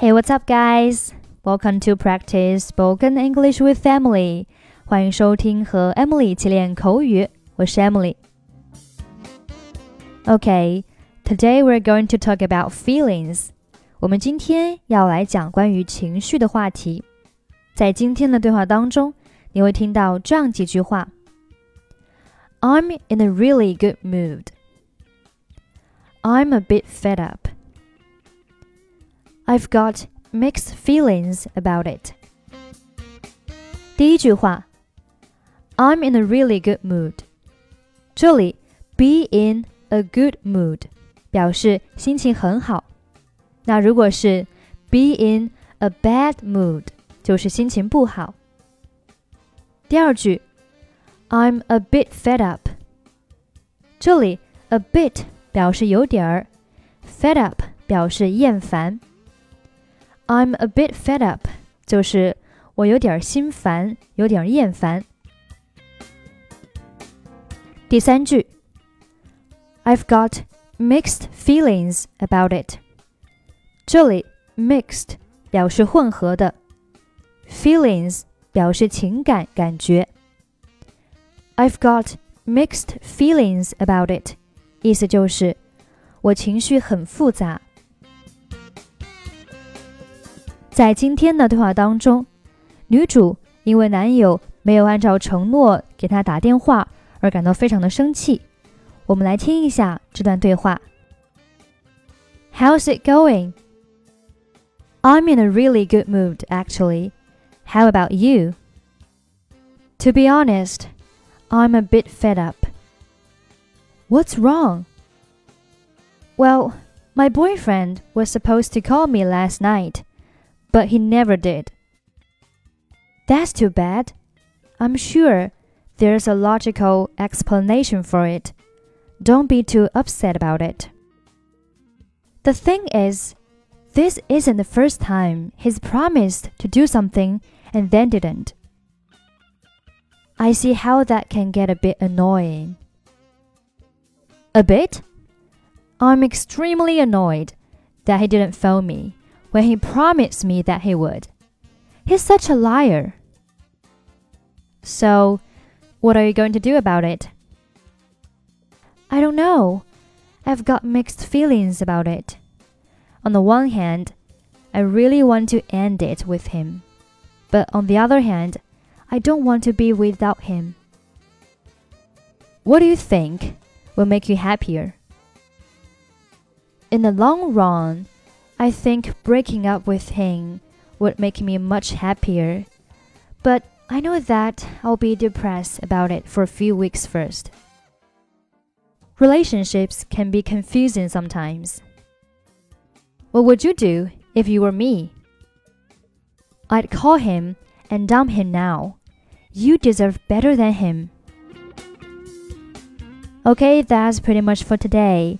Hey, what's up, guys? Welcome to practice spoken English with Emily. 欢迎收听和 Emily 一起练口语。我是 Emily。Okay, today we're going to talk about feelings. 我们今天要来讲关于情绪的话题。在今天的对话当中，你会听到这样几句话：I'm in a really good mood. I'm a bit fed up. I've got mixed feelings about it. 第一句话，I'm in a really good mood。这里 be in a good mood 表示心情很好。那如果是 be in a bad mood，就是心情不好。第二句，I'm a bit fed up。这里 a bit 表示有点儿，fed up 表示厌烦。 I'm a bit fed up，就是我有点心烦，有点厌烦。第三句，I've got mixed feelings about it。这里 mixed 表示混合的，feelings 表示情感感觉。I've got mixed feelings about it，意思就是我情绪很复杂。在今天的对话当中，女主因为男友没有按照承诺给她打电话而感到非常的生气。我们来听一下这段对话。How's it going? I'm in a really good mood, actually. How about you? To be honest, I'm a bit fed up. What's wrong? Well, my boyfriend was supposed to call me last night but he never did. That's too bad. I'm sure there's a logical explanation for it. Don't be too upset about it. The thing is, this isn't the first time he's promised to do something and then didn't. I see how that can get a bit annoying. A bit? I'm extremely annoyed that he didn't phone me when he promised me that he would. He's such a liar. So, what are you going to do about it? I don't know. I've got mixed feelings about it. On the one hand, I really want to end it with him. But on the other hand, I don't want to be without him. What do you think will make you happier? In the long run, I think breaking up with him would make me much happier. But I know that I'll be depressed about it for a few weeks first. Relationships can be confusing sometimes. What would you do if you were me? I'd call him and dump him now. You deserve better than him. Okay, that's pretty much for today.